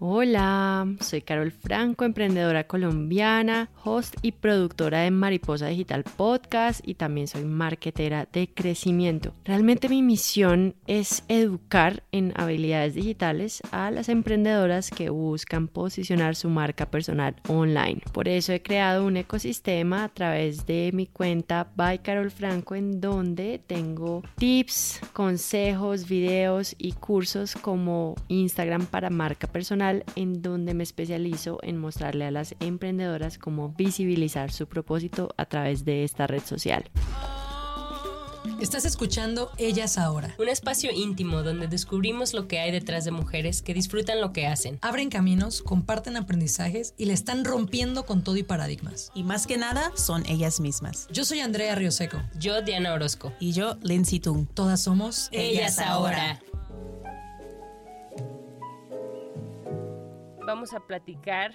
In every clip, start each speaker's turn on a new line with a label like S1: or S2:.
S1: Hola, soy Carol Franco, emprendedora colombiana, host y productora de Mariposa Digital Podcast y también soy marketera de crecimiento. Realmente mi misión es educar en habilidades digitales a las emprendedoras que buscan posicionar su marca personal online. Por eso he creado un ecosistema a través de mi cuenta By Carol Franco en donde tengo tips, consejos, videos y cursos como Instagram para marca personal en donde me especializo en mostrarle a las emprendedoras cómo visibilizar su propósito a través de esta red social.
S2: Estás escuchando Ellas Ahora.
S3: Un espacio íntimo donde descubrimos lo que hay detrás de mujeres que disfrutan lo que hacen.
S2: Abren caminos, comparten aprendizajes y le están rompiendo con todo y paradigmas.
S4: Y más que nada, son ellas mismas.
S2: Yo soy Andrea Rioseco.
S3: Yo, Diana Orozco.
S4: Y yo, Lindsay Tung.
S2: Todas somos
S3: Ellas, Ahora. Vamos a platicar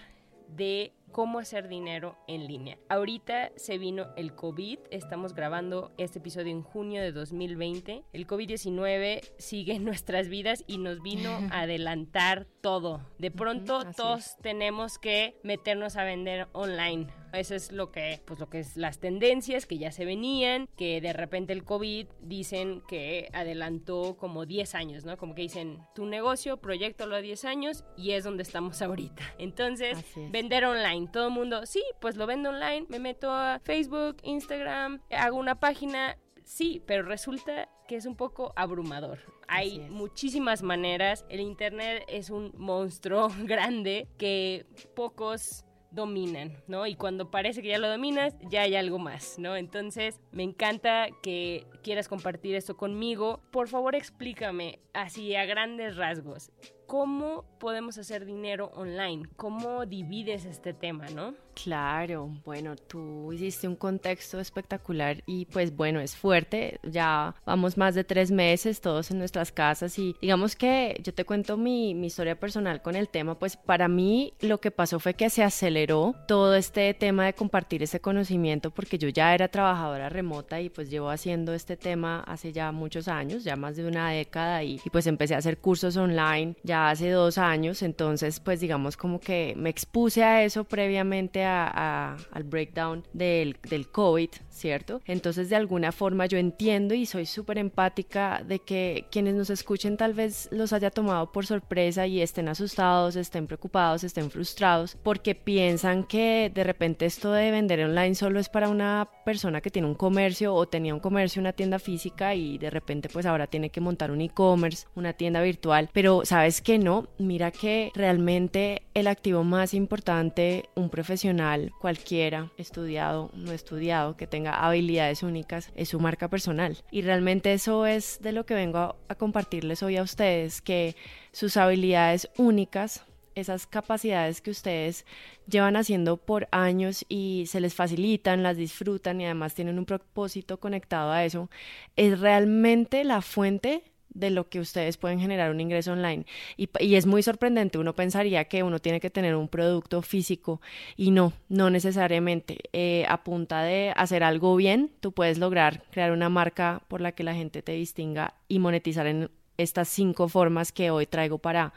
S3: de cómo hacer dinero en línea. Ahorita se vino el COVID, estamos grabando este episodio en junio de 2020. El COVID-19 sigue en nuestras vidas y nos vino a adelantar todo. De pronto todos tenemos que meternos a vender online eso es lo que, pues lo que es las tendencias que ya se venían, que de repente el COVID dicen que adelantó como 10 años, ¿no? Como que dicen, tu negocio, lo a 10 años y es donde estamos ahorita. Entonces, vender online. Todo el mundo, sí, pues lo vendo online, me meto a Facebook, Instagram, hago una página, sí, pero resulta que es un poco abrumador. Hay muchísimas maneras. El Internet es un monstruo grande que pocos dominan, ¿no? Y cuando parece que ya lo dominas, ya hay algo más, ¿no? Entonces, me encanta que quieras compartir esto conmigo. Por favor, explícame así a grandes rasgos. ¿Cómo podemos hacer dinero online? ¿Cómo divides este tema, no?
S1: Claro, bueno, tú hiciste un contexto espectacular y pues bueno, es fuerte, ya vamos más de tres meses todos en nuestras casas y digamos que yo te cuento mi, historia personal con el tema, pues para mí lo que pasó fue que se aceleró todo este tema de compartir ese conocimiento porque yo ya era trabajadora remota y pues llevo haciendo este tema hace ya muchos años, ya más de una década y, y pues empecé a hacer cursos online ya hace dos años, entonces pues digamos como que me expuse a eso previamente al breakdown del, del COVID, ¿cierto? Entonces de alguna forma yo entiendo y soy súper empática de que quienes nos escuchen tal vez los haya tomado por sorpresa y estén asustados, estén preocupados, estén frustrados porque piensan que de repente esto de vender online solo es para una persona que tiene un comercio o tenía un comercio, una tienda física y de repente pues ahora tiene que montar un e-commerce, una tienda virtual, pero sabes que no, mira que realmente el activo más importante, un profesional cualquiera, estudiado, no estudiado, que tenga habilidades únicas, es su marca personal. Y realmente eso es de lo que vengo a, compartirles hoy a ustedes, que sus habilidades únicas esas capacidades que ustedes llevan haciendo por años y se les facilitan, las disfrutan y además tienen un propósito conectado a eso, es realmente la fuente de lo que ustedes pueden generar un ingreso online. Y, es muy sorprendente, uno pensaría que uno tiene que tener un producto físico y no, no necesariamente. Eh, a punta de hacer algo bien, tú puedes lograr crear una marca por la que la gente te distinga y monetizar en estas cinco formas que hoy traigo para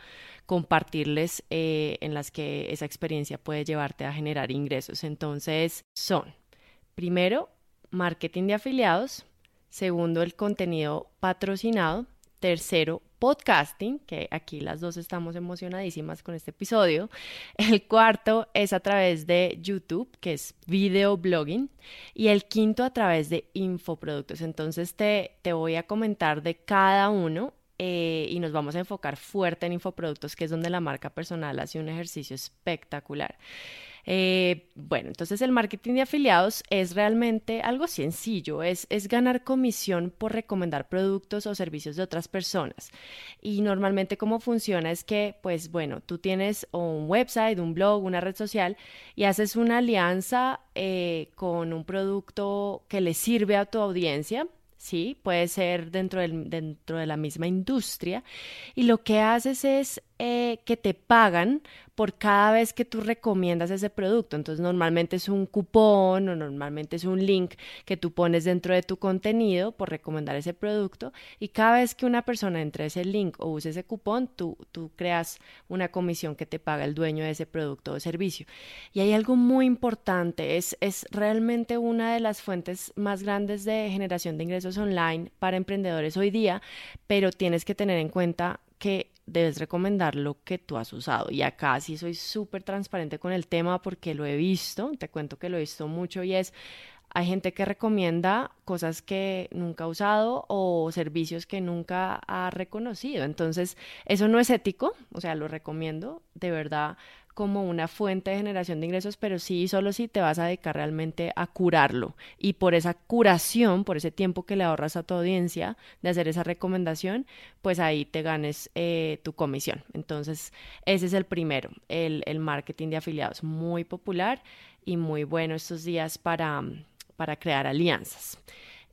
S1: compartirles eh, en las que esa experiencia puede llevarte a generar ingresos. Entonces son, primero, marketing de afiliados, segundo, el contenido patrocinado, Tercero, podcasting, que aquí las dos estamos emocionadísimas con este episodio. El cuarto es a través de YouTube, que es video blogging. Y el quinto a través de infoproductos. Entonces te, te voy a comentar de cada uno eh, y nos vamos a enfocar fuerte en infoproductos, que es donde la marca personal hace un ejercicio espectacular. Eh, bueno, entonces el marketing de afiliados es realmente algo sencillo, es, ganar comisión por recomendar productos o servicios de otras personas. Y normalmente cómo funciona es que, pues bueno, tú tienes un website, un blog, una red social y haces una alianza eh, con un producto que le sirve a tu audiencia ¿sí? Puede ser dentro de la misma industria. Y lo que haces es eh, que te pagan por cada vez que tú recomiendas ese producto. Entonces normalmente es un cupón o normalmente es un link que tú pones dentro de tu contenido por recomendar ese producto y cada vez que una persona entre ese link o use ese cupón, tú, tú creas una comisión que te paga el dueño de ese producto o servicio. Y hay algo muy importante, es, es realmente una de las fuentes más grandes de generación de ingresos online para emprendedores hoy día, pero tienes que tener en cuenta que debes recomendar lo que tú has usado. Y acá sí soy súper transparente con el tema porque lo he visto, te cuento que lo he visto mucho y es, hay gente que recomienda cosas que nunca ha usado o servicios que nunca ha reconocido. Entonces, eso no es ético, o sea, lo recomiendo, de verdad como una fuente de generación de ingresos, pero sí, solo si te vas a dedicar realmente a curarlo. Y por esa curación, por ese tiempo que le ahorras a tu audiencia de hacer esa recomendación, pues ahí te ganes eh, tu comisión. Entonces, ese es el primero, el, el marketing de afiliados, muy popular y muy bueno estos días para, para crear alianzas.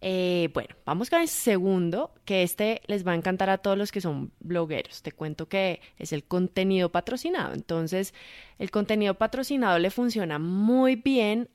S1: Eh, bueno, vamos con el segundo, que este les va a encantar a todos los que son blogueros. Te cuento que es el contenido patrocinado. Entonces, el contenido patrocinado le funciona muy bien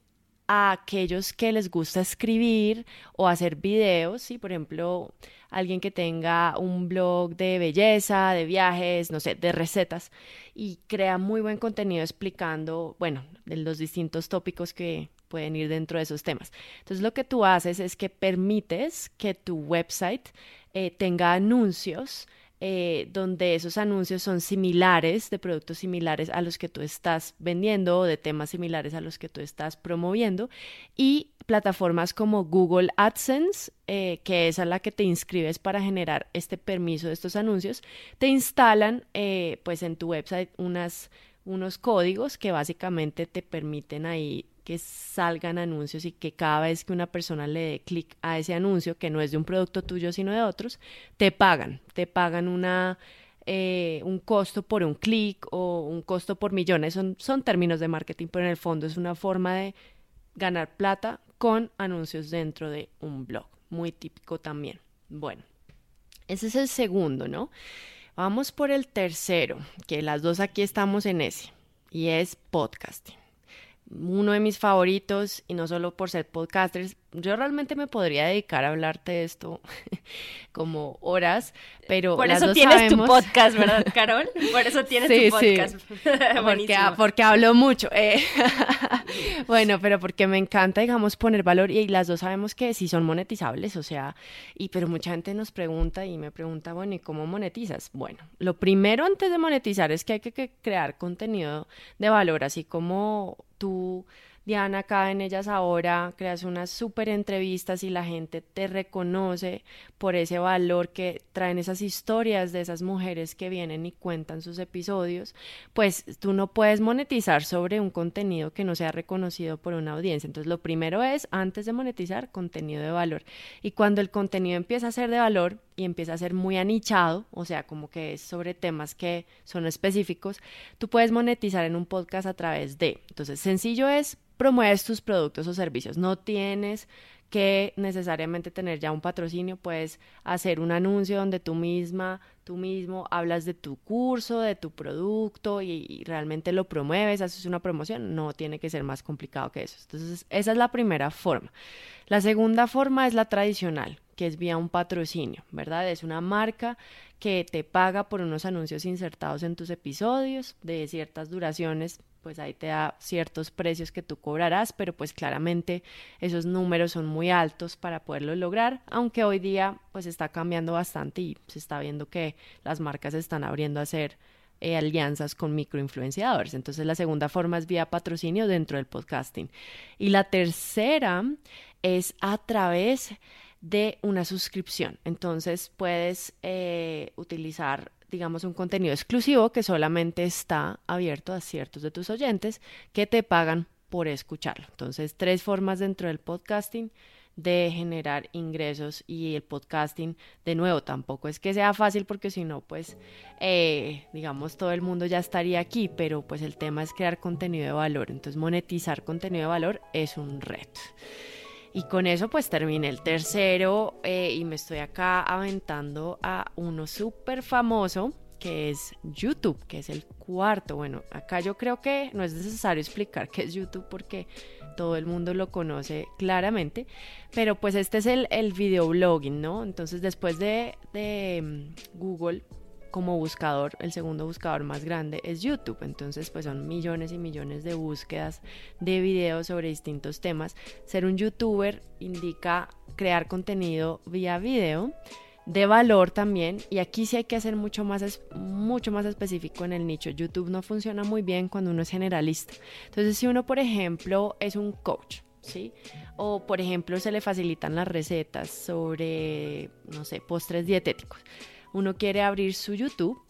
S1: a aquellos que les gusta escribir o hacer videos, ¿sí? Por ejemplo, alguien que tenga un blog de belleza, de viajes, no sé, de recetas y crea muy buen contenido explicando, bueno, los distintos tópicos que, pueden ir dentro de esos temas. Entonces lo que tú haces es que permites que tu website eh, tenga anuncios eh, donde esos anuncios son similares, de productos similares a los que tú estás vendiendo o de temas similares a los que tú estás promoviendo. Y plataformas como Google AdSense, eh, que es a la que te inscribes para generar este permiso de estos anuncios, te instalan pues en tu website unas, unos códigos que básicamente te permiten ahí que salgan anuncios y que cada vez que una persona le dé clic a ese anuncio, que no es de un producto tuyo sino de otros, te pagan, te pagan una, eh, un costo por un clic o un costo por millones, son, son términos de marketing, pero en el fondo es una forma de ganar plata con anuncios dentro de un blog, muy típico también. Bueno, ese es el segundo, ¿no? Vamos por el tercero, que las dos aquí estamos en ese, y es podcasting uno de mis favoritos y no solo por ser podcasters, yo realmente me podría dedicar a hablarte de esto como horas, pero
S3: por eso tienes tu podcast, ¿verdad, Carol? Por eso tienes tu podcast.
S1: porque, porque hablo mucho. Eh. bueno, pero porque me encanta, digamos, poner valor y las dos sabemos que sí son monetizables, o sea, y pero mucha gente nos pregunta y me pregunta, bueno, ¿y cómo monetizas? Bueno, lo primero antes de monetizar es que hay que crear contenido de valor, así como tú Diana, acá en Ellas Ahora creas unas súper entrevistas y la gente te reconoce por ese valor que traen esas historias de esas mujeres que vienen y cuentan sus episodios, pues tú no puedes monetizar sobre un contenido que no sea reconocido por una audiencia. Entonces lo primero es, antes de monetizar, contenido de valor. Y cuando el contenido empieza a ser de valor y empieza a ser muy anichado, o sea, como que es sobre temas que son específicos, tú puedes monetizar en un podcast a través de. Entonces, sencillo es promueves tus productos o servicios. No tienes que necesariamente tener ya un patrocinio, puedes hacer un anuncio donde tú misma, tú mismo hablas de tu curso, de tu producto y, realmente lo promueves, haces una promoción, no tiene que ser más complicado que eso. Entonces, esa es la primera forma. La segunda forma es la tradicional, que es vía un patrocinio, ¿verdad? Es una marca que te paga por unos anuncios insertados en tus episodios de ciertas duraciones pues ahí te da ciertos precios que tú cobrarás, pero pues claramente esos números son muy altos para poderlo lograr, aunque hoy día pues está cambiando bastante y se está viendo que las marcas están abriendo a hacer eh, alianzas con microinfluenciadores. Entonces la segunda forma es vía patrocinio dentro del podcasting. Y la tercera es a través de una suscripción. Entonces puedes eh, utilizar digamos, un contenido exclusivo que solamente está abierto a ciertos de tus oyentes que te pagan por escucharlo. Entonces, tres formas dentro del podcasting de generar ingresos y el podcasting, de nuevo, tampoco es que sea fácil porque si no, pues, eh, digamos, todo el mundo ya estaría aquí, pero pues el tema es crear contenido de valor. Entonces, monetizar contenido de valor es un reto. Y con eso pues terminé el tercero eh, y me estoy acá aventando a uno súper famoso que es YouTube, que es el cuarto. Bueno, acá yo creo que no es necesario explicar qué es YouTube porque todo el mundo lo conoce claramente, pero pues este es el, el videoblogging, ¿no? Entonces después de, de mm, Google como buscador, el segundo buscador más grande es YouTube. Entonces, pues son millones y millones de búsquedas de videos sobre distintos temas. Ser un youtuber indica crear contenido vía video de valor también y aquí sí hay que hacer mucho más mucho más específico en el nicho. YouTube no funciona muy bien cuando uno es generalista. Entonces, si uno, por ejemplo, es un coach, ¿sí? O, por ejemplo, se le facilitan las recetas sobre, no sé, postres dietéticos. Uno quiere abrir su YouTube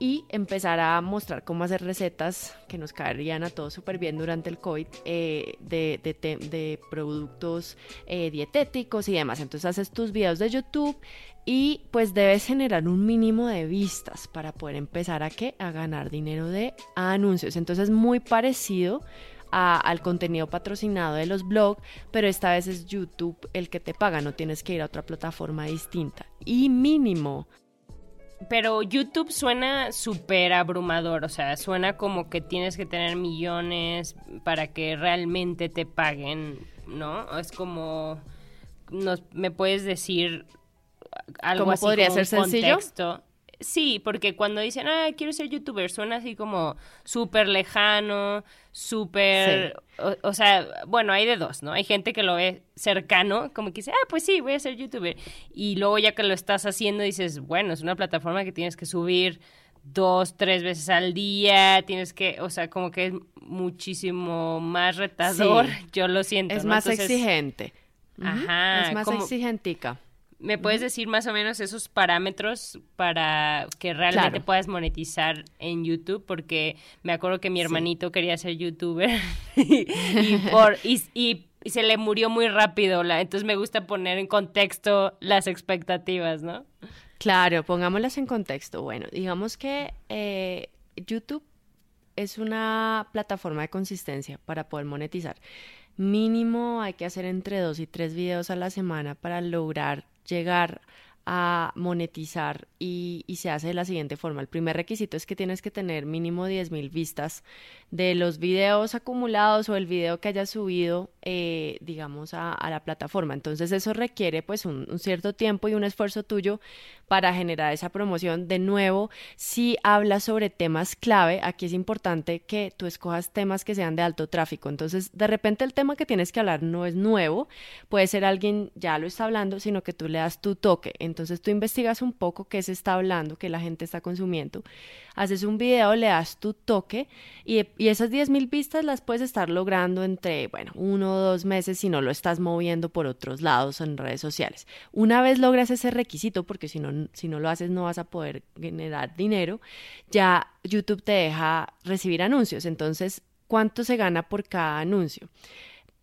S1: y empezar a mostrar cómo hacer recetas que nos caerían a todos súper bien durante el COVID eh, de, de, productos eh, dietéticos y demás. Entonces haces tus videos de YouTube y pues debes generar un mínimo de vistas para poder empezar a? A ganar dinero de anuncios. Entonces muy parecido al contenido patrocinado de los blogs, pero esta vez es YouTube el que te paga, no tienes que ir a otra plataforma distinta. Y mínimo
S3: pero YouTube suena súper abrumador, o sea, suena como que tienes que tener millones para que realmente te paguen, ¿no? Es como, nos, ¿me puedes decir algo
S1: ¿Cómo
S3: así
S1: podría
S3: como
S1: ser sencillo?
S3: Contexto? Sí, porque cuando dicen, ah, quiero ser youtuber, suena así como súper lejano, súper... O, sea, bueno, hay de dos, ¿no? Hay gente que lo ve cercano, como que dice, ah, pues sí, voy a ser youtuber. Y luego ya que lo estás haciendo, dices, bueno, es una plataforma que tienes que subir dos, tres veces al día, tienes que, o sea, como que es muchísimo más retador, yo lo siento.
S1: Es
S3: ¿no?
S1: más
S3: Entonces,
S1: exigente.
S3: Ajá.
S1: Es más
S3: como-
S1: exigentica.
S3: ¿Me puedes decir más o menos esos parámetros para que realmente
S1: Claro.
S3: puedas monetizar en YouTube? Porque me acuerdo que mi hermanito quería ser youtuber y, y por, y, y- y se le murió muy rápido. La, entonces me gusta poner en contexto las expectativas, ¿no?
S1: Claro, pongámoslas en contexto. Bueno, digamos que eh, YouTube es una plataforma de consistencia para poder monetizar. Mínimo hay que hacer entre dos y tres videos a la semana para lograr llegar a monetizar y, se hace de la siguiente forma. El primer requisito es que tienes que tener mínimo 10 mil vistas de los videos acumulados o el video que hayas subido, eh, digamos, a, la plataforma. Entonces eso requiere pues un, cierto tiempo y un esfuerzo tuyo para generar esa promoción. De nuevo, si hablas sobre temas clave, aquí es importante que tú escojas temas que sean de alto tráfico. Entonces, de repente el tema que tienes que hablar no es nuevo, puede ser alguien ya lo está hablando, sino que tú le das tu toque. Entonces, tú investigas un poco qué se está hablando, qué la gente está consumiendo. Haces un video, le das tu toque y, y esas 10 mil vistas las puedes estar logrando entre, bueno, uno dos meses si no lo estás moviendo por otros lados en redes sociales. Una vez logras ese requisito, porque si no, si no lo haces no vas a poder generar dinero, ya YouTube te deja recibir anuncios. Entonces, ¿cuánto se gana por cada anuncio?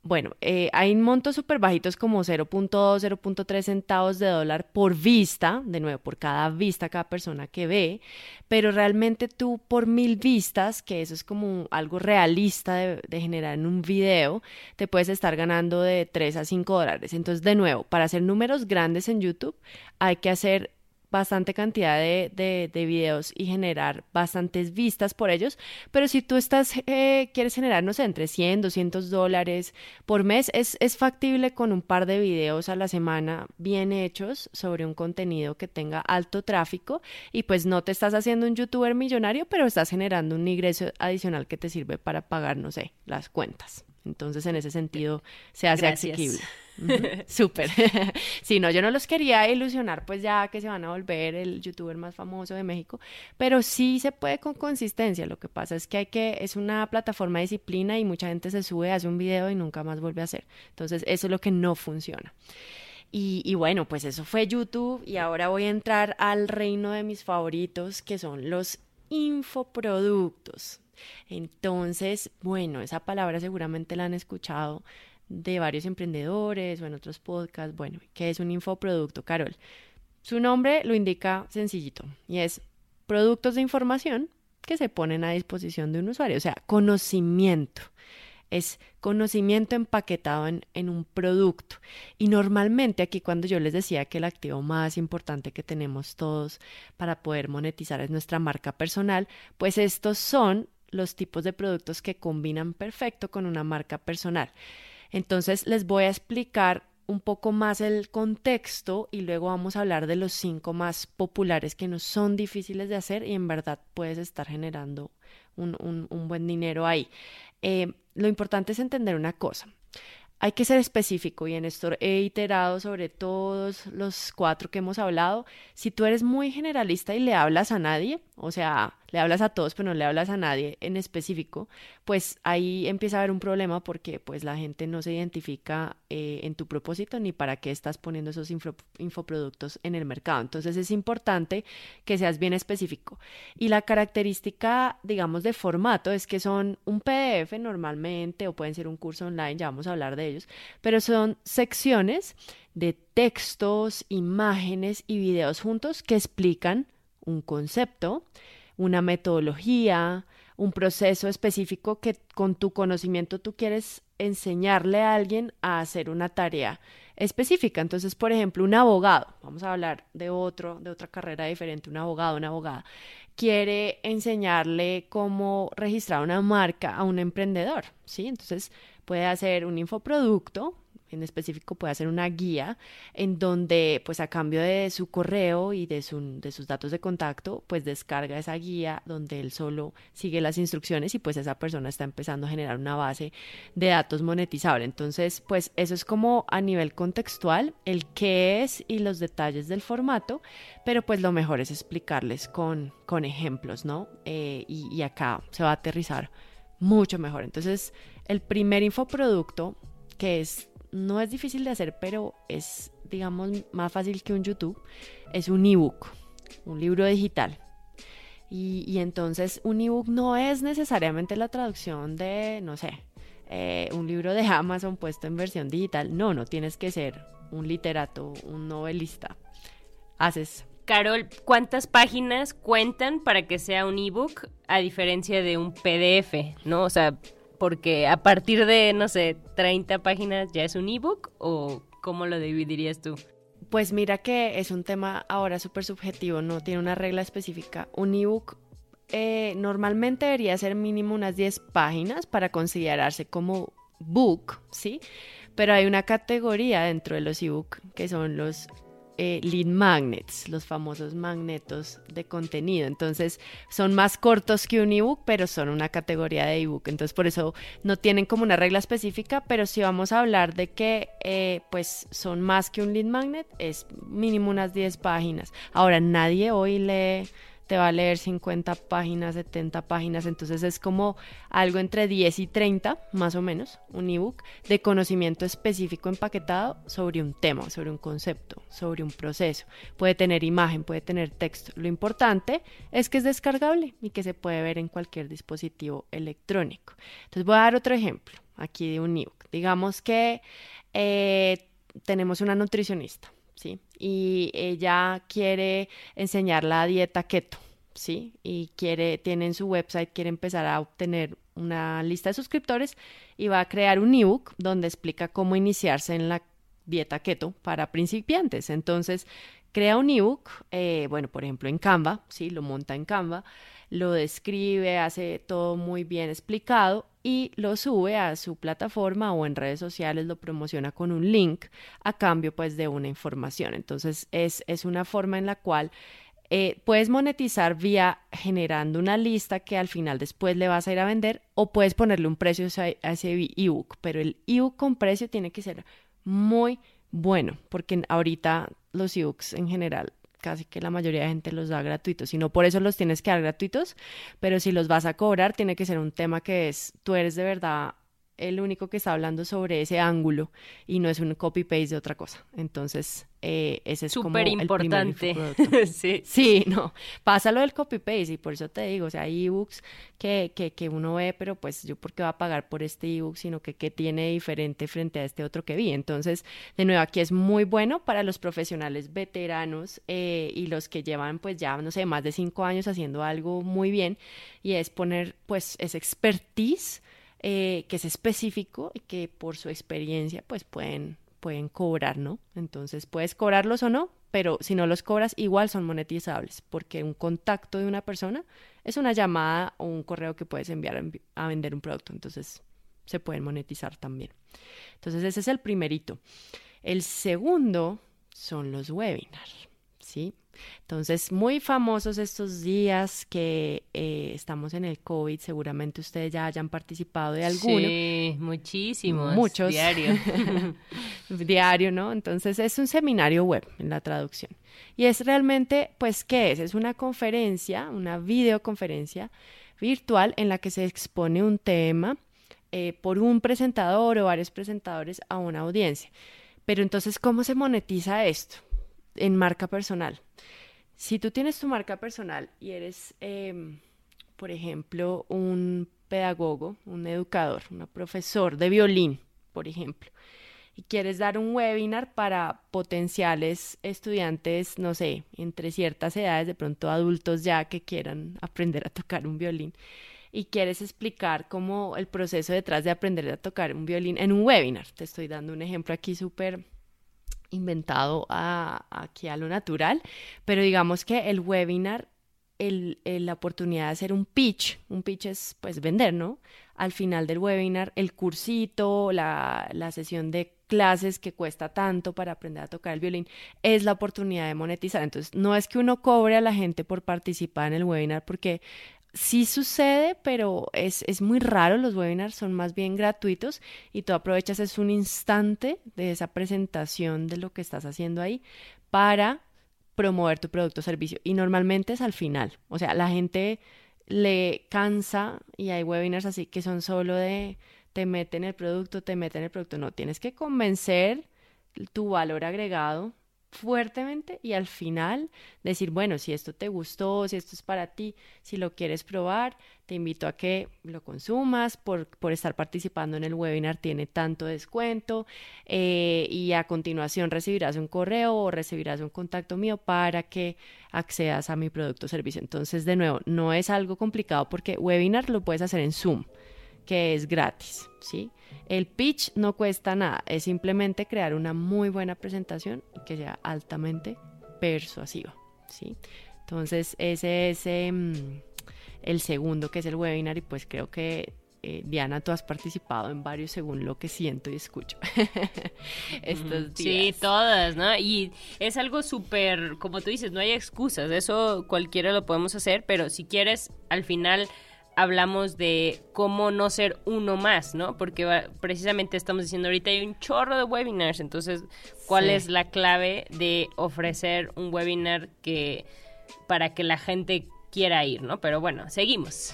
S1: Bueno, eh, hay montos súper bajitos como 0.2, 0.3 centavos de dólar por vista, de nuevo, por cada vista, cada persona que ve, pero realmente tú por mil vistas, que eso es como algo realista de, de generar en un video, te puedes estar ganando de 3 a 5 dólares. Entonces, de nuevo, para hacer números grandes en YouTube, hay que hacer bastante cantidad de, de, de, videos y generar bastantes vistas por ellos, pero si tú estás, eh, quieres generar, no sé, entre 100, 200 dólares por mes, es, es factible con un par de videos a la semana bien hechos sobre un contenido que tenga alto tráfico y pues no te estás haciendo un youtuber millonario, pero estás generando un ingreso adicional que te sirve para pagar, no sé, las cuentas. Entonces, en ese sentido, se hace
S3: Gracias.
S1: asequible. Súper. sí, no, yo no los quería ilusionar, pues ya que se van a volver el youtuber más famoso de México, pero sí se puede con consistencia. Lo que pasa es que hay que, es una plataforma disciplina y mucha gente se sube, hace un video y nunca más vuelve a hacer. Entonces, eso es lo que no funciona. Y, y, bueno, pues eso fue YouTube y ahora voy a entrar al reino de mis favoritos que son los infoproductos. Entonces, bueno, esa palabra seguramente la han escuchado de varios emprendedores o en otros podcasts. Bueno, ¿qué es un infoproducto, Carol? Su nombre lo indica sencillito y es productos de información que se ponen a disposición de un usuario, o sea, conocimiento. Es conocimiento empaquetado en, en, un producto. Y normalmente aquí cuando yo les decía que el activo más importante que tenemos todos para poder monetizar es nuestra marca personal, pues estos son los tipos de productos que combinan perfecto con una marca personal. Entonces les voy a explicar un poco más el contexto y luego vamos a hablar de los cinco más populares que no son difíciles de hacer y en verdad puedes estar generando un, un, buen dinero ahí. Eh, lo importante es entender una cosa hay que ser específico y en esto he iterado sobre todos los cuatro que hemos hablado. Si tú eres muy generalista y le hablas a nadie, o sea, le hablas a todos pero no le hablas a nadie en específico, pues ahí empieza a haber un problema porque pues la gente no se identifica eh, en tu propósito ni para qué estás poniendo esos infoproductos en el mercado. Entonces es importante que seas bien específico. Y la característica, digamos, de formato es que son un PDF normalmente o pueden ser un curso online, ya vamos a hablar de ellos, pero son secciones de textos, imágenes y videos juntos que explican un concepto, una metodología, un proceso específico que con tu conocimiento tú quieres enseñarle a alguien a hacer una tarea específica. Entonces, por ejemplo, un abogado, vamos a hablar de otro, de otra carrera diferente, un abogado, una abogada, quiere enseñarle cómo registrar una marca a un emprendedor, ¿sí? Entonces, puede hacer un infoproducto en específico puede hacer una guía en donde pues a cambio de su correo y de, su, de sus datos de contacto pues descarga esa guía donde él solo sigue las instrucciones y pues esa persona está empezando a generar una base de datos monetizable. Entonces pues eso es como a nivel contextual el qué es y los detalles del formato pero pues lo mejor es explicarles con, con ejemplos no eh, y, y acá se va a aterrizar mucho mejor. Entonces el primer infoproducto que es no es difícil de hacer, pero es, digamos, más fácil que un YouTube, es un ebook, un libro digital. Y, entonces un ebook no es necesariamente la traducción de, no sé, eh, un libro de Amazon puesto en versión digital. No, no tienes que ser un literato, un novelista. Haces.
S3: Carol, ¿cuántas páginas cuentan para que sea un ebook a diferencia de un PDF? ¿No? O sea, porque a partir de, no sé, 30 páginas ya es un ebook o cómo lo dividirías tú?
S1: Pues mira que es un tema ahora súper subjetivo, no tiene una regla específica. Un ebook eh, normalmente debería ser mínimo unas 10 páginas para considerarse como book, ¿sí? Pero hay una categoría dentro de los ebook que son los eh, lead magnets, los famosos magnetos de contenido. Entonces son más cortos que un ebook, pero son una categoría de ebook. Entonces por eso no tienen como una regla específica, pero si vamos a hablar de que eh, pues son más que un lead magnet, es mínimo unas 10 páginas. Ahora nadie hoy lee te va a leer 50 páginas, 70 páginas, entonces es como algo entre 10 y 30, más o menos, un ebook de conocimiento específico empaquetado sobre un tema, sobre un concepto, sobre un proceso. Puede tener imagen, puede tener texto. Lo importante es que es descargable y que se puede ver en cualquier dispositivo electrónico. Entonces voy a dar otro ejemplo aquí de un ebook. Digamos que eh, tenemos una nutricionista ¿sí? Y ella quiere enseñar la dieta keto, ¿sí? Y quiere, tiene en su website, quiere empezar a obtener una lista de suscriptores y va a crear un ebook donde explica cómo iniciarse en la dieta keto para principiantes. Entonces, crea un ebook, eh, bueno, por ejemplo, en Canva, ¿sí? Lo monta en Canva, lo describe, hace todo muy bien explicado y lo sube a su plataforma o en redes sociales, lo promociona con un link a cambio pues de una información. Entonces es, es una forma en la cual eh, puedes monetizar vía generando una lista que al final después le vas a ir a vender o puedes ponerle un precio a ese ebook, pero el ebook con precio tiene que ser muy bueno porque ahorita los ebooks en general casi que la mayoría de gente los da gratuitos, y no por eso los tienes que dar gratuitos, pero si los vas a cobrar, tiene que ser un tema que es, tú eres de verdad el único que está hablando sobre ese ángulo y no es un copy-paste de otra cosa. Entonces, eh, ese es como
S3: Súper
S1: el
S3: importante.
S1: primer infoproducto.
S3: sí.
S1: Sí, no, pasa lo del copy-paste y por eso te digo, o sea, hay ebooks que, que, que uno ve, pero pues yo por qué va a pagar por este ebook, sino que qué tiene diferente frente a este otro que vi. Entonces, de nuevo, aquí es muy bueno para los profesionales veteranos eh, y los que llevan pues ya, no sé, más de cinco años haciendo algo muy bien y es poner pues ese expertise eh, que es específico y que por su experiencia pues pueden, pueden cobrar, ¿no? Entonces puedes cobrarlos o no, pero si no los cobras igual son monetizables porque un contacto de una persona es una llamada o un correo que puedes enviar a, a vender un producto, entonces se pueden monetizar también. Entonces ese es el primerito. El segundo son los webinars, ¿sí? Entonces, muy famosos estos días que eh, estamos en el COVID, seguramente ustedes ya hayan participado de alguno.
S3: Sí, muchísimos.
S1: Muchos.
S3: Diario.
S1: diario, ¿no? Entonces es un seminario web en la traducción. Y es realmente, pues, ¿qué es? Es una conferencia, una videoconferencia virtual en la que se expone un tema eh, por un presentador o varios presentadores a una audiencia. Pero entonces, ¿cómo se monetiza esto? En marca personal. Si tú tienes tu marca personal y eres, em, por ejemplo, un pedagogo, un educador, un profesor de violín, por ejemplo, y quieres dar un webinar para potenciales estudiantes, no sé, entre ciertas edades, de pronto adultos ya que quieran aprender a tocar un violín, y quieres explicar cómo el proceso detrás de aprender a tocar un violín en un webinar. Te estoy dando un ejemplo aquí súper inventado a, aquí a lo natural, pero digamos que el webinar, la oportunidad de hacer un pitch, un pitch es pues vender, ¿no? Al final del webinar, el cursito, la, la sesión de clases que cuesta tanto para aprender a tocar el violín, es la oportunidad de monetizar. Entonces, no es que uno cobre a la gente por participar en el webinar, porque sí sucede, pero es, es muy raro. Los webinars son más bien gratuitos y tú aprovechas es un instante de esa presentación de lo que estás haciendo ahí para promover tu producto o servicio. Y normalmente es al final. O sea, la gente le cansa y hay webinars así que son solo de te meten el producto, te meten el producto. No, tienes que convencer tu valor agregado fuertemente y al final decir, bueno, si esto te gustó, si esto es para ti, si lo quieres probar, te invito a que lo consumas por, por estar participando en el webinar, tiene tanto descuento eh, y a continuación recibirás un correo o recibirás un contacto mío para que accedas a mi producto o servicio. Entonces, de nuevo, no es algo complicado porque webinar lo puedes hacer en Zoom que es gratis, ¿sí? El pitch no cuesta nada, es simplemente crear una muy buena presentación y que sea altamente persuasiva, ¿sí? Entonces, ese es em, el segundo, que es el webinar, y pues creo que eh, Diana, tú has participado en varios según lo que siento y escucho estos
S3: Sí, todas, ¿no? Y es algo súper, como tú dices, no hay excusas, eso cualquiera lo podemos hacer, pero si quieres, al final hablamos de cómo no ser uno más, ¿no? Porque va- precisamente estamos diciendo ahorita hay un chorro de webinars, entonces, ¿cuál
S1: Sí.
S3: es la clave de ofrecer un webinar que para que la gente quiera ir, ¿no? Pero bueno, seguimos.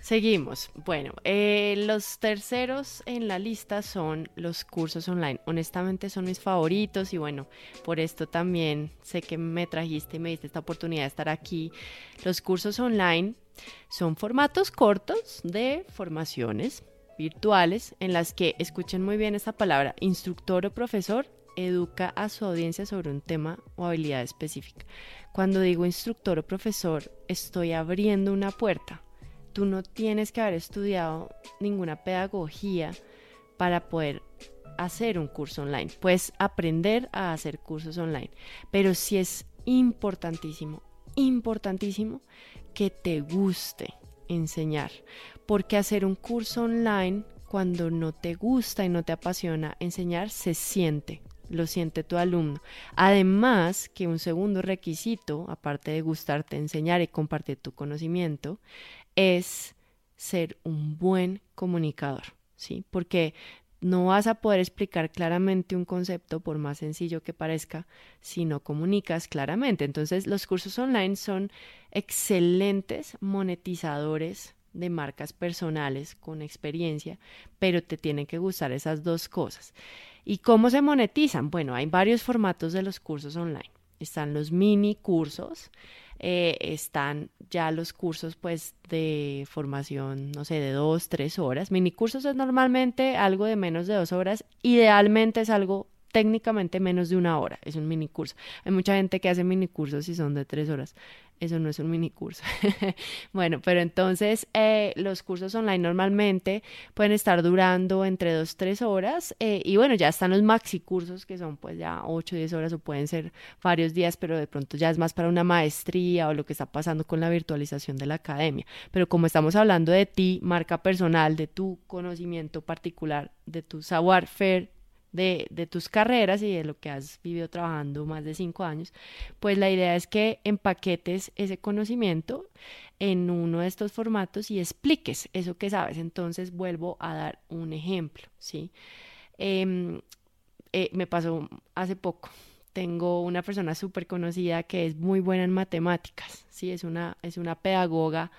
S1: Seguimos. Bueno, eh, los terceros en la lista son los cursos online. Honestamente son mis favoritos y bueno, por esto también sé que me trajiste y me diste esta oportunidad de estar aquí. Los cursos online son formatos cortos de formaciones virtuales en las que, escuchen muy bien esta palabra, instructor o profesor educa a su audiencia sobre un tema o habilidad específica. Cuando digo instructor o profesor, estoy abriendo una puerta tú no tienes que haber estudiado ninguna pedagogía para poder hacer un curso online. Puedes aprender a hacer cursos online, pero sí es importantísimo, importantísimo que te guste enseñar, porque hacer un curso online cuando no te gusta y no te apasiona enseñar se siente, lo siente tu alumno. Además, que un segundo requisito, aparte de gustarte enseñar y compartir tu conocimiento, es ser un buen comunicador, ¿sí? Porque no vas a poder explicar claramente un concepto por más sencillo que parezca si no comunicas claramente. Entonces, los cursos online son excelentes monetizadores de marcas personales con experiencia, pero te tienen que gustar esas dos cosas. ¿Y cómo se monetizan? Bueno, hay varios formatos de los cursos online. Están los mini cursos, eh, están ya los cursos pues de formación, no sé, de dos, tres horas. Mini cursos es normalmente algo de menos de dos horas, idealmente es algo técnicamente menos de una hora, es un mini curso. Hay mucha gente que hace mini cursos y son de tres horas eso no es un mini curso. bueno, pero entonces eh, los cursos online normalmente pueden estar durando entre 2, 3 horas eh, y bueno, ya están los maxi cursos que son pues ya 8, 10 horas o pueden ser varios días, pero de pronto ya es más para una maestría o lo que está pasando con la virtualización de la academia. Pero como estamos hablando de ti, marca personal, de tu conocimiento particular, de tu savoir-faire, de, tus carreras y de lo que has vivido trabajando más de cinco años, pues la idea es que empaquetes ese conocimiento en uno de estos formatos y expliques eso que sabes. Entonces vuelvo a dar un ejemplo, ¿sí? Em, eh, me pasó hace poco. Tengo una persona súper conocida que es muy buena en matemáticas, ¿sí? Es una, es una pedagoga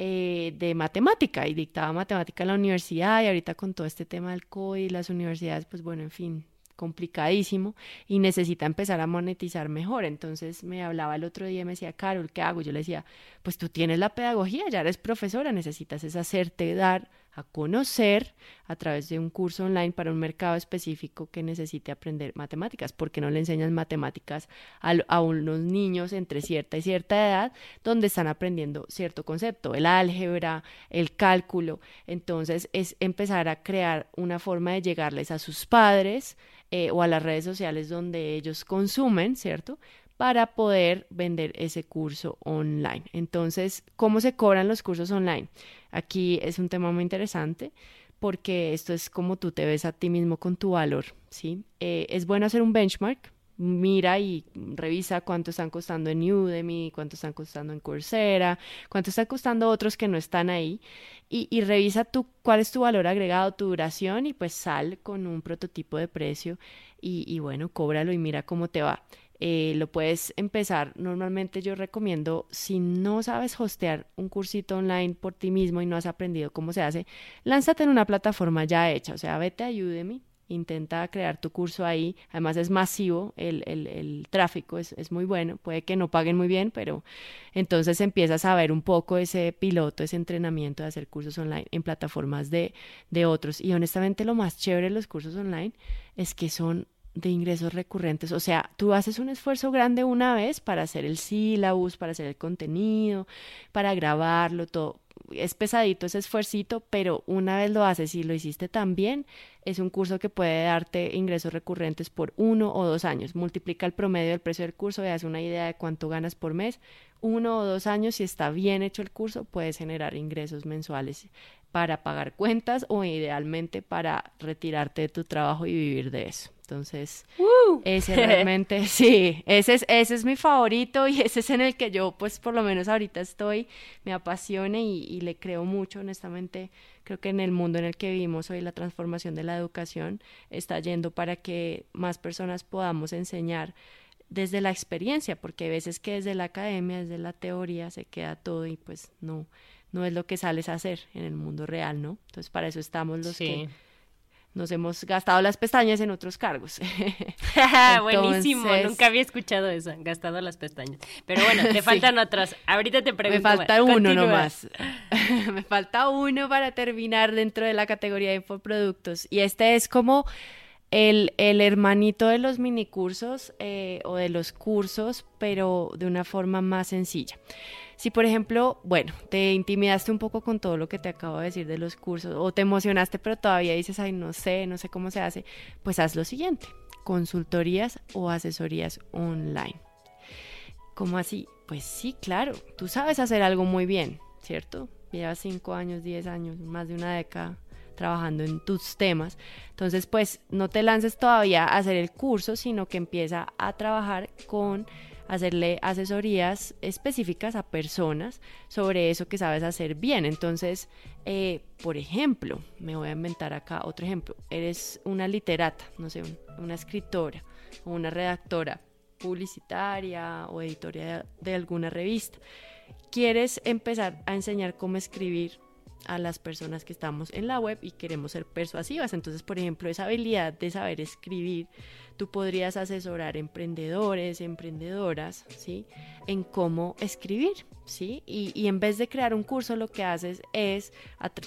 S1: eh, de matemática y dictaba matemática en la universidad y ahorita con todo este tema del COVID y las universidades, pues bueno, en fin, complicadísimo y necesita empezar a monetizar mejor. Entonces me hablaba el otro día y me decía, Carol, ¿qué hago? Yo le decía, pues tú tienes la pedagogía, ya eres profesora, necesitas es hacerte dar a conocer a través de un curso online para un mercado específico que necesite aprender matemáticas. ¿Por qué no le enseñas matemáticas a, unos niños entre cierta y cierta edad donde están aprendiendo cierto concepto, el álgebra, el cálculo? Entonces es empezar a crear una forma de llegarles a sus padres eh, o a las redes sociales donde ellos consumen, ¿cierto? Para poder vender ese curso online. Entonces, ¿cómo se cobran los cursos online? Aquí es un tema muy interesante porque esto es como tú te ves a ti mismo con tu valor, ¿sí? Eh, es bueno hacer un benchmark, mira y revisa cuánto están costando en Udemy, cuánto están costando en Coursera, cuánto están costando otros que no están ahí y, revisa tú cuál es tu valor agregado, tu duración y pues sal con un prototipo de precio y, y bueno, cóbralo y mira cómo te va. Eh, lo puedes empezar. Normalmente yo recomiendo, si no sabes hostear un cursito online por ti mismo y no has aprendido cómo se hace, lánzate en una plataforma ya hecha. O sea, vete a Udemy, intenta crear tu curso ahí. Además es masivo, el, el, el tráfico es, es, muy bueno. Puede que no paguen muy bien, pero entonces empiezas a ver un poco ese piloto, ese entrenamiento de hacer cursos online en plataformas de, de otros. Y honestamente lo más chévere de los cursos online es que son de ingresos recurrentes. O sea, tú haces un esfuerzo grande una vez para hacer el sílabus, para hacer el contenido, para grabarlo, todo. Es pesadito ese esfuercito, pero una vez lo haces y lo hiciste tan bien, es un curso que puede darte ingresos recurrentes por uno o dos años. Multiplica el promedio del precio del curso y das una idea de cuánto ganas por mes. Uno o dos años, si está bien hecho el curso, puedes generar ingresos mensuales para pagar cuentas o idealmente para retirarte de tu trabajo y vivir de eso. Entonces, ese realmente, sí, ese es, ese es mi favorito y ese es en el que yo, pues por lo menos ahorita estoy, me apasiona y, y, le creo mucho, honestamente, creo que en el mundo en el que vivimos hoy la transformación de la educación está yendo para que más personas podamos enseñar desde la experiencia, porque hay veces que desde la academia, desde la teoría se queda todo y pues no, no es lo que sales a hacer en el mundo real, ¿no? Entonces para eso estamos los que nos hemos gastado las pestañas en otros cargos.
S3: Buenísimo, nunca había escuchado eso, gastado las pestañas. Pero bueno, te faltan otras. Ahorita te pregunto.
S1: Me falta uno nomás. Me falta uno para terminar dentro de la categoría de infoproductos. Y este es como el, hermanito de los minicursos eh, o de los cursos, pero de una forma más sencilla. Si, por ejemplo, bueno, te intimidaste un poco con todo lo que te acabo de decir de los cursos o te emocionaste, pero todavía dices, ay, no sé, no sé cómo se hace, pues haz lo siguiente, consultorías o asesorías online. ¿Cómo así? Pues sí, claro, tú sabes hacer algo muy bien, ¿cierto? Llevas cinco años, diez años, más de una década trabajando en tus temas. Entonces, pues no te lances todavía a hacer el curso, sino que empieza a trabajar con hacerle asesorías específicas a personas sobre eso que sabes hacer bien. Entonces, eh, por ejemplo, me voy a inventar acá otro ejemplo. Eres una literata, no sé, una escritora o una redactora publicitaria o editorial de alguna revista. Quieres empezar a enseñar cómo escribir a las personas que estamos en la web y queremos ser persuasivas. Entonces, por ejemplo, esa habilidad de saber escribir, tú podrías asesorar emprendedores, emprendedoras, ¿sí? En cómo escribir, ¿sí? Y, y en vez de crear un curso, lo que haces es,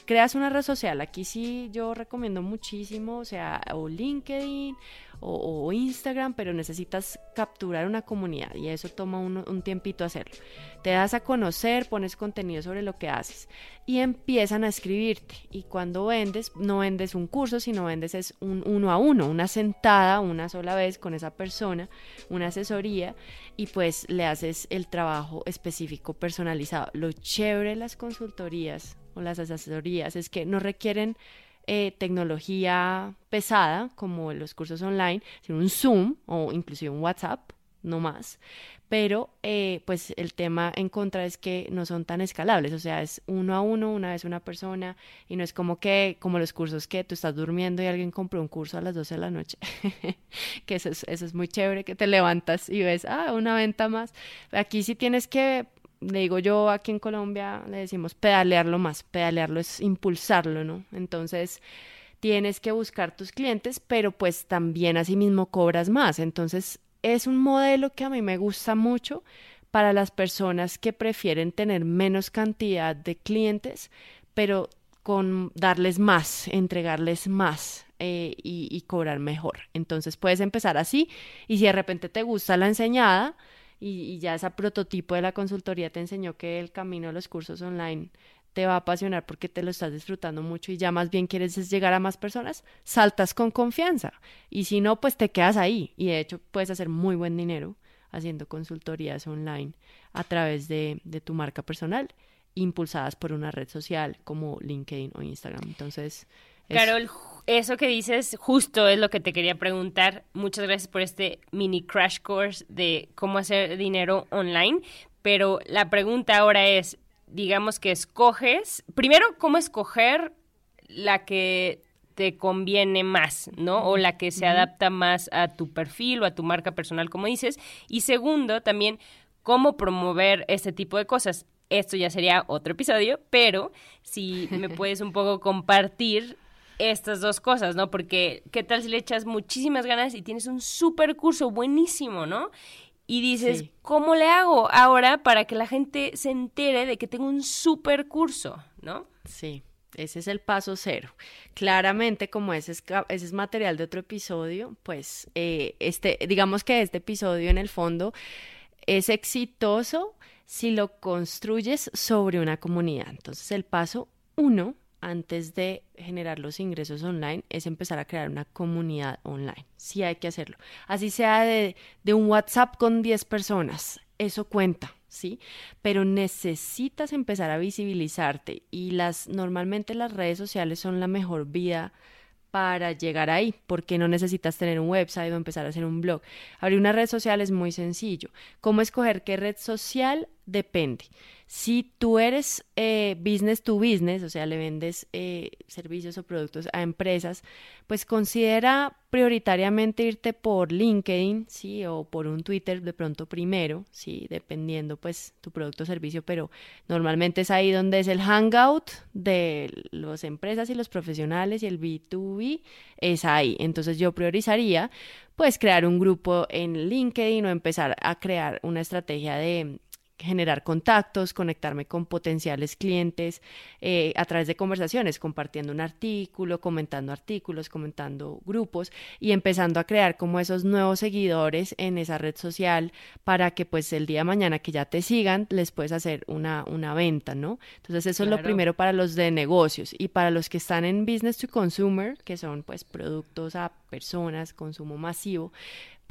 S1: creas una red social. Aquí sí yo recomiendo muchísimo, o sea, o LinkedIn o, Instagram, pero necesitas capturar una comunidad y eso toma un, un tiempito hacerlo. Te das a conocer, pones contenido sobre lo que haces y empiezan a escribirte. Y cuando vendes, no vendes un curso, sino vendes es un uno a uno, una sentada una sola vez con esa persona, una asesoría y pues le haces el trabajo específico personalizado. Lo chévere de las consultorías o las asesorías es que no requieren eh, tecnología pesada, como los cursos online, sino un Zoom o inclusive un WhatsApp, no más. Pero eh, pues el tema en contra es que no son tan escalables, o sea, es uno a uno, una vez una persona, y no es como que, como los cursos que tú estás durmiendo y alguien compró un curso a las 12 de la noche, que eso es, eso es muy chévere, que te levantas y ves, ah, una venta más. Aquí sí tienes que le digo yo aquí en Colombia, le decimos pedalearlo más, pedalearlo es impulsarlo, ¿no? Entonces tienes que buscar tus clientes, pero pues también asimismo cobras más. Entonces es un modelo que a mí me gusta mucho para las personas que prefieren tener menos cantidad de clientes, pero con darles más, entregarles más eh, y, y cobrar mejor. Entonces puedes empezar así y si de repente te gusta la enseñada, y, ya ese prototipo de la consultoría te enseñó que el camino de los cursos online te va a apasionar porque te lo estás disfrutando mucho y ya más bien quieres llegar a más personas, saltas con confianza. Y si no, pues te quedas ahí. Y de hecho puedes hacer muy buen dinero haciendo consultorías online a través de, de tu marca personal, impulsadas por una red social como LinkedIn o Instagram. Entonces,
S3: Carol, eso que dices justo es lo que te quería preguntar. Muchas gracias por este mini crash course de cómo hacer dinero online. Pero la pregunta ahora es, digamos que escoges, primero, ¿cómo escoger la que te conviene más, ¿no? O la que se adapta más a tu perfil o a tu marca personal, como dices. Y segundo, también, ¿cómo promover este tipo de cosas? Esto ya sería otro episodio, pero si me puedes un poco compartir estas dos cosas, ¿no? Porque qué tal si le echas muchísimas ganas y tienes un super curso buenísimo, ¿no? Y dices, ¿cómo le hago ahora para que la gente se entere de que tengo un super curso, ¿no?
S1: Sí. Ese es el paso cero. Claramente, como ese es, ese es material de otro episodio, pues eh, este, digamos que este episodio en el fondo es exitoso si lo construyes sobre una comunidad. Entonces, el paso uno antes de generar los ingresos online es empezar a crear una comunidad online. Sí hay que hacerlo. Así sea de, de un WhatsApp con 10 personas, eso cuenta, ¿sí? Pero necesitas empezar a visibilizarte y las normalmente las redes sociales son la mejor vía para llegar ahí, porque no necesitas tener un website o empezar a hacer un blog. Abrir una red social es muy sencillo. ¿Cómo escoger qué red social? Depende. Si tú eres eh, business to business, o sea, le vendes eh, servicios o productos a empresas, pues considera prioritariamente irte por LinkedIn, sí, o por un Twitter de pronto primero, sí, dependiendo pues tu producto o servicio, pero normalmente es ahí donde es el hangout de las empresas y los profesionales y el B2B es ahí. Entonces yo priorizaría pues crear un grupo en LinkedIn o empezar a crear una estrategia de generar contactos, conectarme con potenciales clientes eh, a través de conversaciones, compartiendo un artículo, comentando artículos, comentando grupos y empezando a crear como esos nuevos seguidores en esa red social para que pues el día de mañana que ya te sigan les puedes hacer una, una venta, ¿no? Entonces eso es lo primero para los de negocios y para los que están en business to consumer, que son pues productos a personas, consumo masivo,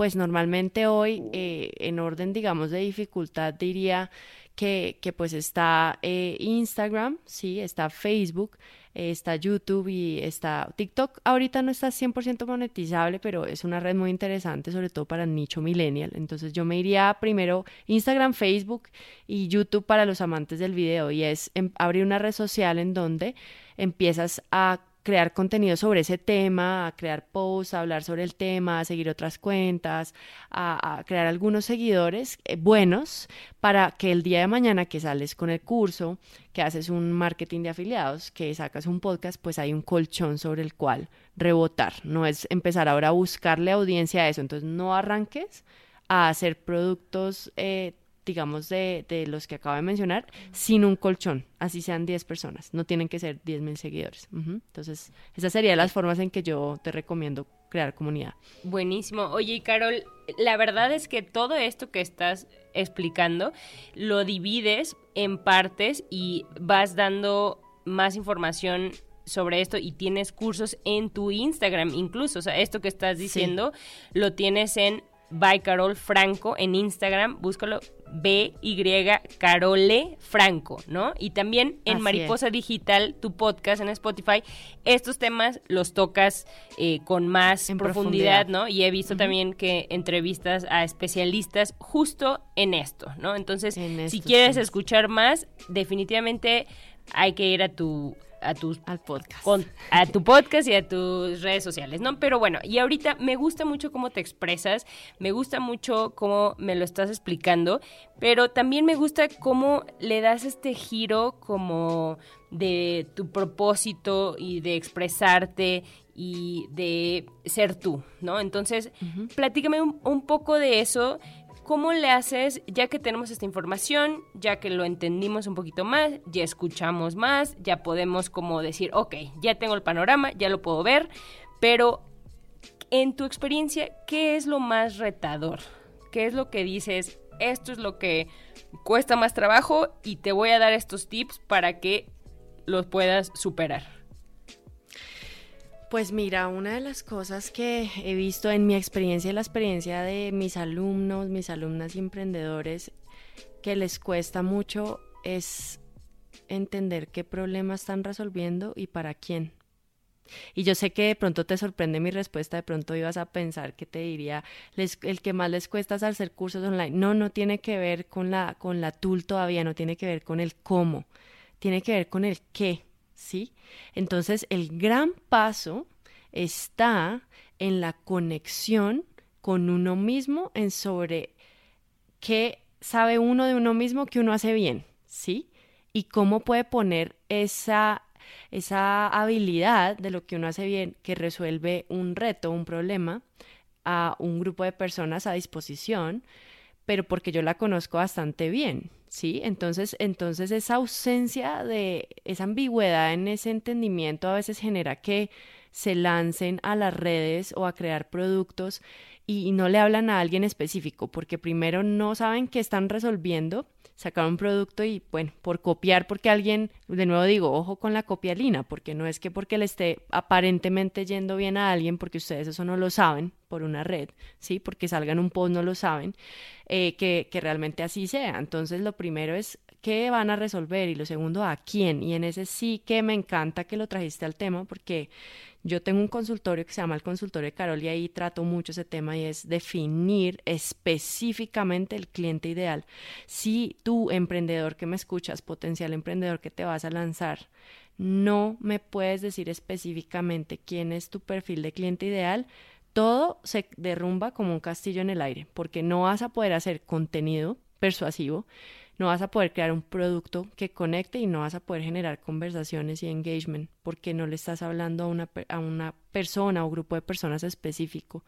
S1: pues normalmente hoy, eh, en orden, digamos, de dificultad, diría que, que pues está eh, Instagram, sí, está Facebook, eh, está YouTube y está TikTok. Ahorita no está 100% monetizable, pero es una red muy interesante, sobre todo para el nicho millennial. Entonces yo me iría primero Instagram, Facebook y YouTube para los amantes del video y es em, abrir una red social en donde empiezas a crear contenido sobre ese tema, a crear posts, hablar sobre el tema, seguir otras cuentas, a, crear algunos seguidores eh, buenos para que el día de mañana que sales con el curso, que haces un marketing de afiliados, que sacas un podcast, pues hay un colchón sobre el cual rebotar. No es empezar ahora a buscarle audiencia a eso. Entonces no arranques a hacer productos eh, digamos, de, de, los que acabo de mencionar, sin un colchón, así sean 10 personas, no tienen que ser 10 mil seguidores. Entonces, esas serían las formas en que yo te recomiendo crear comunidad.
S3: Buenísimo. Oye, Carol, la verdad es que todo esto que estás explicando lo divides en partes y vas dando más información sobre esto y tienes cursos en tu Instagram incluso, o sea, esto que estás diciendo lo tienes en by Carol Franco en Instagram, búscalo B-Y Carole Franco, ¿no? Y también en Mariposa Digital, tu podcast en Spotify, estos temas los tocas eh, con más profundidad, ¿no? Y he visto también que entrevistas a especialistas justo en esto, ¿no? Entonces, si quieres escuchar más, definitivamente hay que ir a tu a tus
S1: al podcast.
S3: a tu podcast y a tus redes sociales no pero bueno y ahorita me gusta mucho cómo te expresas me gusta mucho cómo me lo estás explicando pero también me gusta cómo le das este giro como de tu propósito y de expresarte y de ser tú, ¿no? Entonces, platícame un, un poco de eso ¿Cómo le haces ya que tenemos esta información, ya que lo entendimos un poquito más, ya escuchamos más, ya podemos como decir, ok, ya tengo el panorama, ya lo puedo ver, pero en tu experiencia, ¿qué es lo más retador? ¿Qué es lo que dices? Esto es lo que cuesta más trabajo y te voy a dar estos tips para que los puedas superar.
S1: Pues mira, una de las cosas que he visto en mi experiencia y la experiencia de mis alumnos, mis alumnas y emprendedores, que les cuesta mucho es entender qué problemas están resolviendo y para quién. Y yo sé que de pronto te sorprende mi respuesta, de pronto ibas a pensar que te diría, el que más les cuesta es hacer cursos online. No, no tiene que ver con la, con la tool todavía, no tiene que ver con el cómo, tiene que ver con el qué. ¿Sí? Entonces, el gran paso está en la conexión con uno mismo, en sobre qué sabe uno de uno mismo que uno hace bien, ¿sí? Y cómo puede poner esa, esa habilidad de lo que uno hace bien, que resuelve un reto, un problema, a un grupo de personas a disposición, pero porque yo la conozco bastante bien, ¿sí? Entonces, entonces esa ausencia de esa ambigüedad en ese entendimiento a veces genera que se lancen a las redes o a crear productos y, no le hablan a alguien específico, porque primero no saben qué están resolviendo, sacar un producto y, bueno, por copiar, porque alguien, de nuevo digo, ojo con la copialina, porque no es que porque le esté aparentemente yendo bien a alguien, porque ustedes eso no lo saben por una red, ¿sí? Porque salgan un post no lo saben, eh, que, que realmente así sea. Entonces, lo primero es qué van a resolver y lo segundo, a quién. Y en ese sí que me encanta que lo trajiste al tema, porque yo tengo un consultorio que se llama el consultorio de Carol y ahí trato mucho ese tema es definir específicamente el cliente ideal. Si tú, emprendedor que me escuchas, potencial emprendedor que te vas a lanzar, no me puedes decir específicamente quién es tu perfil de cliente ideal, todo se derrumba como un castillo en el aire, porque no vas a poder hacer contenido persuasivo, no vas a poder crear un producto que conecte y no vas a poder generar conversaciones y engagement porque no le estás hablando a una, a una persona o grupo de personas específico,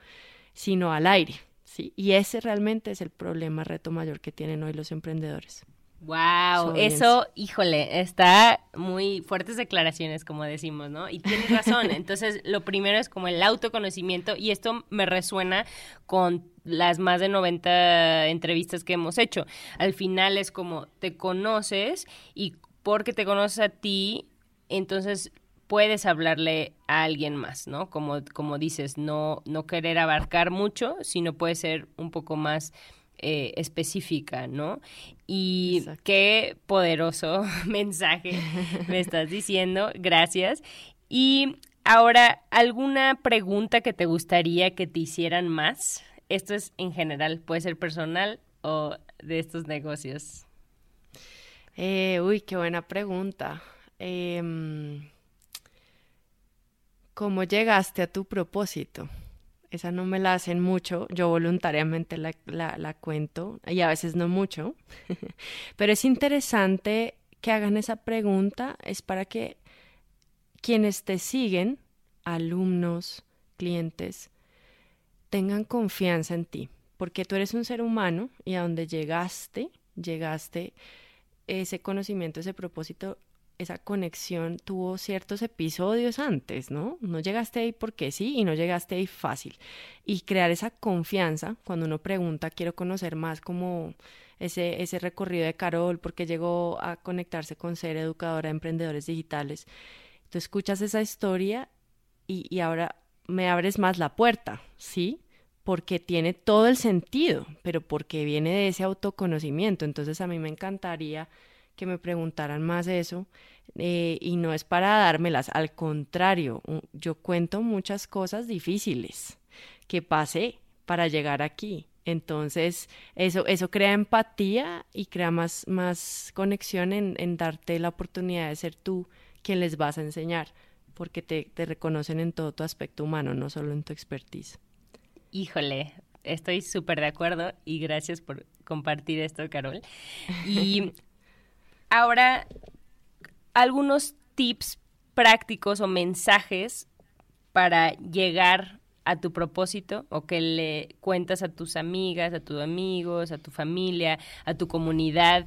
S1: sino al aire. ¿sí? Y ese realmente es el problema, reto mayor que tienen hoy los emprendedores.
S3: Wow, eso, híjole, está muy fuertes declaraciones, como decimos, ¿no? Y tienes razón. Entonces, lo primero es como el autoconocimiento y esto me resuena con las más de 90 entrevistas que hemos hecho. Al final es como te conoces y porque te conoces a ti, entonces puedes hablarle a alguien más, ¿no? Como, como dices, no, no querer abarcar mucho, sino puede ser un poco más eh, específica, ¿no? Y qué poderoso mensaje me estás diciendo, gracias. Y ahora, ¿alguna pregunta que te gustaría que te hicieran más? Esto es en general, puede ser personal o de estos negocios.
S1: Eh, uy, qué buena pregunta. Em, ¿Cómo llegaste a tu propósito? Esa no me la hacen mucho, yo voluntariamente la, la cuento y a veces no mucho, pero es interesante que hagan esa pregunta, es para que quienes te siguen, alumnos, clientes, tengan confianza en ti, porque tú eres un ser humano y a donde llegaste, llegaste ese conocimiento, ese propósito, esa conexión tuvo ciertos episodios antes, ¿no? No llegaste ahí porque sí y no llegaste ahí fácil. Y crear esa confianza, cuando uno pregunta, quiero conocer más como ese, ese recorrido de Carol, porque llegó a conectarse con ser educadora de emprendedores digitales. Tú escuchas esa historia y, y ahora me abres más la puerta, ¿sí? porque tiene todo el sentido, pero porque viene de ese autoconocimiento. Entonces a mí me encantaría que me preguntaran más eso eh, y no es para dármelas, al contrario, yo cuento muchas cosas difíciles que pasé para llegar aquí. Entonces, eso, eso crea empatía y crea más, más conexión en, en darte la oportunidad de ser tú quien les vas a enseñar, porque te, te reconocen en todo tu aspecto humano, no solo en tu expertise.
S3: Híjole, estoy súper de acuerdo y gracias por compartir esto, Carol. Y ahora, algunos tips prácticos o mensajes para llegar a tu propósito o que le cuentas a tus amigas, a tus amigos, a tu familia, a tu comunidad.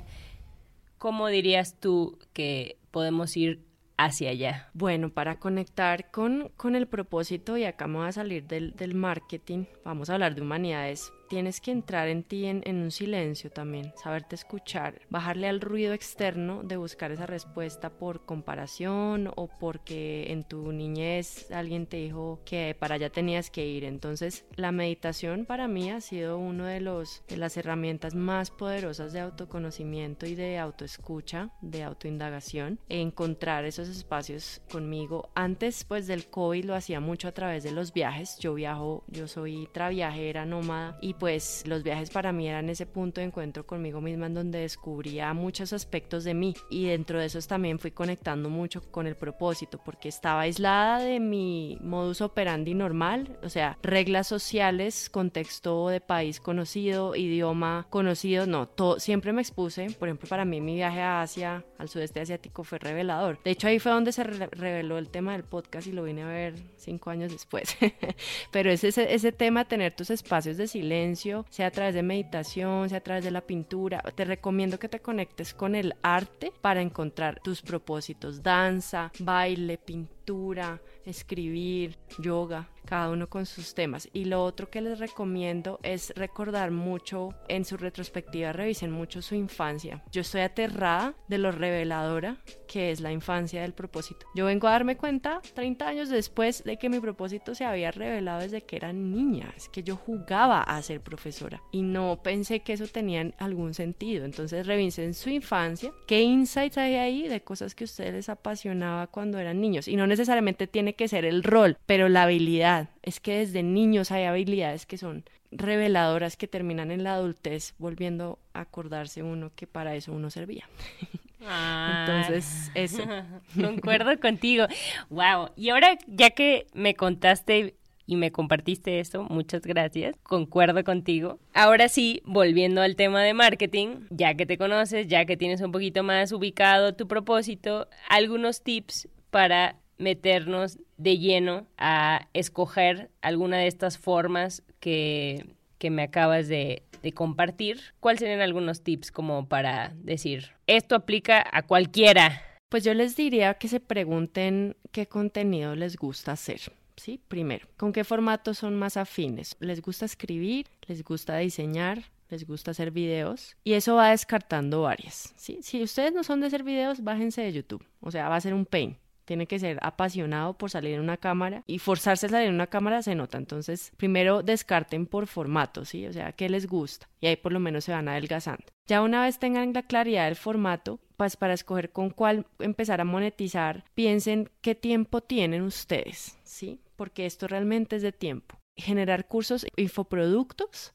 S3: ¿Cómo dirías tú que podemos ir hacia allá?
S1: Bueno, para conectar con, con el propósito, y acá vamos a salir del, del marketing, vamos a hablar de humanidades tienes que entrar en ti en, un silencio también, saberte escuchar, bajarle al ruido externo de buscar esa respuesta por comparación o porque en tu niñez alguien te dijo que para allá tenías que ir. Entonces, la meditación para mí ha sido uno de los de las herramientas más poderosas de autoconocimiento y de autoescucha, de autoindagación, encontrar esos espacios conmigo. Antes pues del COVID lo hacía mucho a través de los viajes. Yo viajo, yo soy traviajera nómada y pues los viajes para mí eran ese punto de encuentro conmigo misma en donde descubría muchos aspectos de mí y dentro de esos también fui conectando mucho con el propósito porque estaba aislada de mi modus operandi normal, o sea, reglas sociales, contexto de país conocido, idioma conocido, no, todo, siempre me expuse, por ejemplo, para mí mi viaje a Asia, al sudeste asiático fue revelador. De hecho ahí fue donde se reveló el tema del podcast y lo vine a ver cinco años después. Pero es ese, ese tema, tener tus espacios de silencio, sea a través de meditación, sea a través de la pintura. Te recomiendo que te conectes con el arte para encontrar tus propósitos, danza, baile, pintura, escribir, yoga, cada uno con sus temas. Y lo otro que les recomiendo es recordar mucho en su retrospectiva, revisen mucho su infancia. Yo estoy aterrada de lo reveladora que es la infancia del propósito. Yo vengo a darme cuenta 30 años después de que mi propósito se había revelado desde que era niña, es que yo jugaba a ser profesora y no pensé que eso tenía algún sentido. Entonces revisen su infancia, qué insights hay ahí de cosas que a ustedes les apasionaba cuando eran niños y no necesariamente tiene que ser el rol, pero la habilidad. Es que desde niños hay habilidades que son reveladoras que terminan en la adultez volviendo a acordarse uno que para eso uno servía. Entonces, eso.
S3: Concuerdo contigo. Wow. Y ahora, ya que me contaste y me compartiste esto, muchas gracias. Concuerdo contigo. Ahora sí, volviendo al tema de marketing, ya que te conoces, ya que tienes un poquito más ubicado tu propósito, algunos tips para meternos de lleno a escoger alguna de estas formas que, que me acabas de, de compartir. ¿Cuáles serían algunos tips como para decir, esto aplica a cualquiera?
S1: Pues yo les diría que se pregunten qué contenido les gusta hacer. ¿Sí? Primero, ¿con qué formatos son más afines? ¿Les gusta escribir? ¿Les gusta diseñar? les gusta hacer videos y eso va descartando varias. ¿sí? Si ustedes no son de hacer videos, bájense de YouTube, o sea, va a ser un pain tiene que ser apasionado por salir en una cámara y forzarse a salir en una cámara se nota. Entonces, primero descarten por formato, ¿sí? O sea, ¿qué les gusta? Y ahí por lo menos se van adelgazando. Ya una vez tengan la claridad del formato, pues para escoger con cuál empezar a monetizar, piensen qué tiempo tienen ustedes, ¿sí? Porque esto realmente es de tiempo. Generar cursos, infoproductos,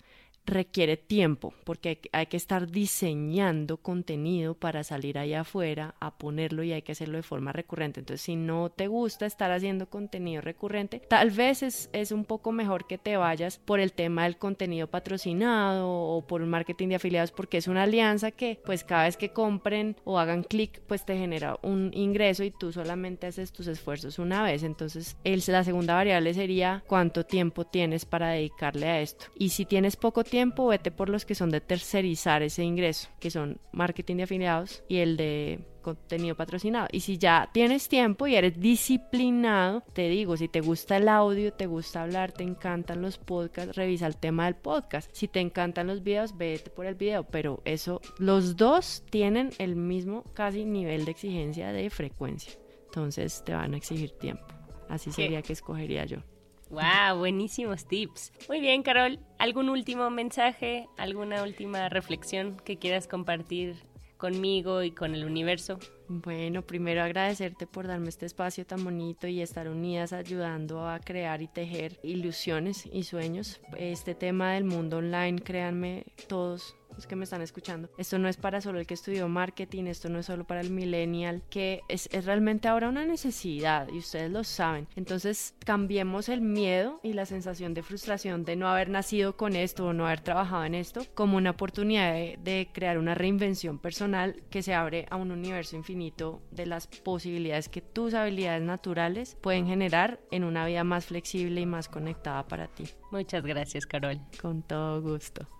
S1: requiere tiempo porque hay, que estar diseñando contenido para salir allá afuera a ponerlo y hay que hacerlo de forma recurrente. Entonces, si no te gusta estar haciendo contenido recurrente, tal vez es, es un poco mejor que te vayas por el tema del contenido patrocinado o por el marketing de afiliados porque es una alianza que pues cada vez que compren o hagan clic pues te genera un ingreso y tú solamente haces tus esfuerzos una vez. Entonces, la segunda variable sería cuánto tiempo tienes para dedicarle a esto. Y si tienes poco tiempo, vete por los que son de tercerizar ese ingreso, que son marketing de afiliados y el de contenido patrocinado. Y si ya tienes tiempo y eres disciplinado, te digo, si te gusta el audio, te gusta hablar, te encantan los podcasts, revisa el tema del podcast. Si te encantan los videos, vete por el video. Pero eso, los dos tienen el mismo casi nivel de exigencia de frecuencia. Entonces te van a exigir tiempo. Así sería que escogería yo.
S3: Wow, buenísimos tips. Muy bien, Carol. ¿Algún último mensaje, alguna última reflexión que quieras compartir conmigo y con el universo?
S1: Bueno, primero agradecerte por darme este espacio tan bonito y estar unidas ayudando a crear y tejer ilusiones y sueños. Este tema del mundo online, créanme, todos que me están escuchando. Esto no es para solo el que estudió marketing, esto no es solo para el millennial, que es, es realmente ahora una necesidad y ustedes lo saben. Entonces cambiemos el miedo y la sensación de frustración de no haber nacido con esto o no haber trabajado en esto como una oportunidad de, de crear una reinvención personal que se abre a un universo infinito de las posibilidades que tus habilidades naturales pueden generar en una vida más flexible y más conectada para ti.
S3: Muchas gracias, Carol.
S1: Con todo gusto.